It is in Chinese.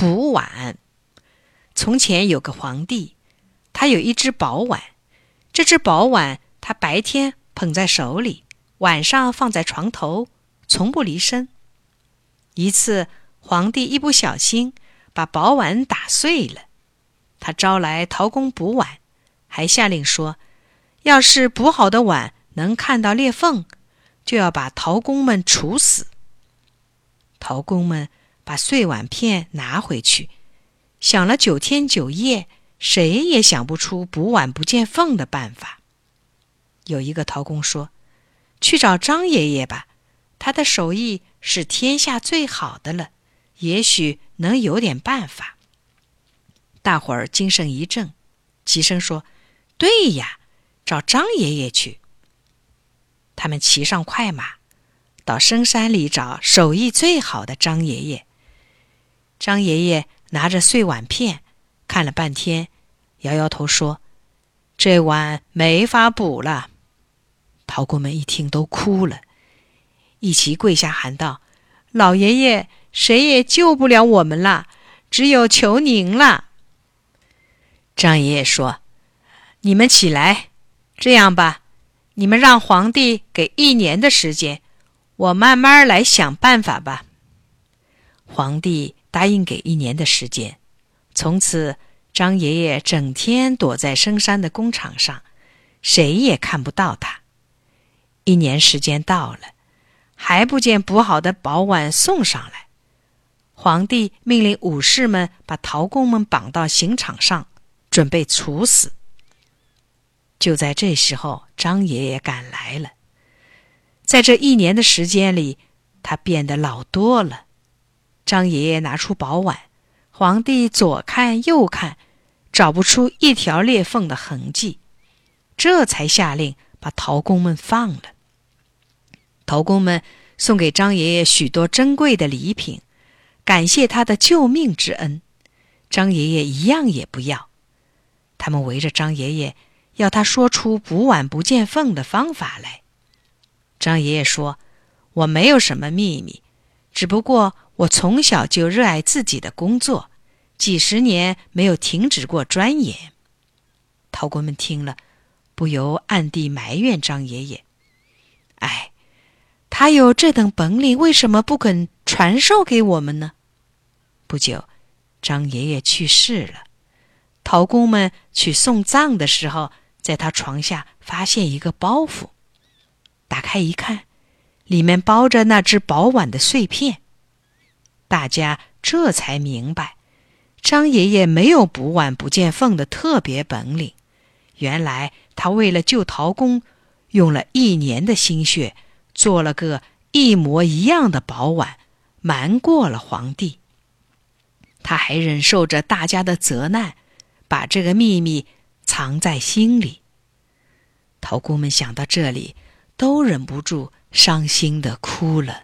补碗。从前有个皇帝，他有一只宝碗。这只宝碗，他白天捧在手里，晚上放在床头，从不离身。一次，皇帝一不小心把宝碗打碎了，他招来陶工补碗，还下令说：要是补好的碗能看到裂缝，就要把陶工们处死。陶工们把碎碗片拿回去，想了九天九夜，谁也想不出补碗不见缝的办法。有一个陶工说：“去找张爷爷吧，他的手艺是天下最好的了，也许能有点办法。”大伙儿精神一振，齐声说：“对呀，找张爷爷去。”他们骑上快马。到深山里找手艺最好的张爷爷。张爷爷拿着碎碗片看了半天，摇摇头说：“这碗没法补了。”陶工们一听都哭了，一齐跪下喊道：“老爷爷，谁也救不了我们了，只有求您了。”张爷爷说：“你们起来，这样吧，你们让皇帝给一年的时间。”我慢慢来想办法吧。皇帝答应给一年的时间。从此，张爷爷整天躲在深山的工厂上，谁也看不到他。一年时间到了，还不见补好的宝碗送上来。皇帝命令武士们把陶工们绑到刑场上，准备处死。就在这时候，张爷爷赶来了。在这一年的时间里，他变得老多了。张爷爷拿出宝碗，皇帝左看右看，找不出一条裂缝的痕迹，这才下令把陶工们放了。陶工们送给张爷爷许多珍贵的礼品，感谢他的救命之恩。张爷爷一样也不要。他们围着张爷爷，要他说出补碗不见缝的方法来。张爷爷说：“我没有什么秘密，只不过我从小就热爱自己的工作，几十年没有停止过钻研。”陶工们听了，不由暗地埋怨张爷爷：“哎，他有这等本领，为什么不肯传授给我们呢？”不久，张爷爷去世了。陶工们去送葬的时候，在他床下发现一个包袱。打开一看，里面包着那只宝碗的碎片。大家这才明白，张爷爷没有补碗不见缝的特别本领。原来他为了救陶工，用了一年的心血，做了个一模一样的宝碗，瞒过了皇帝。他还忍受着大家的责难，把这个秘密藏在心里。陶工们想到这里。都忍不住伤心的哭了。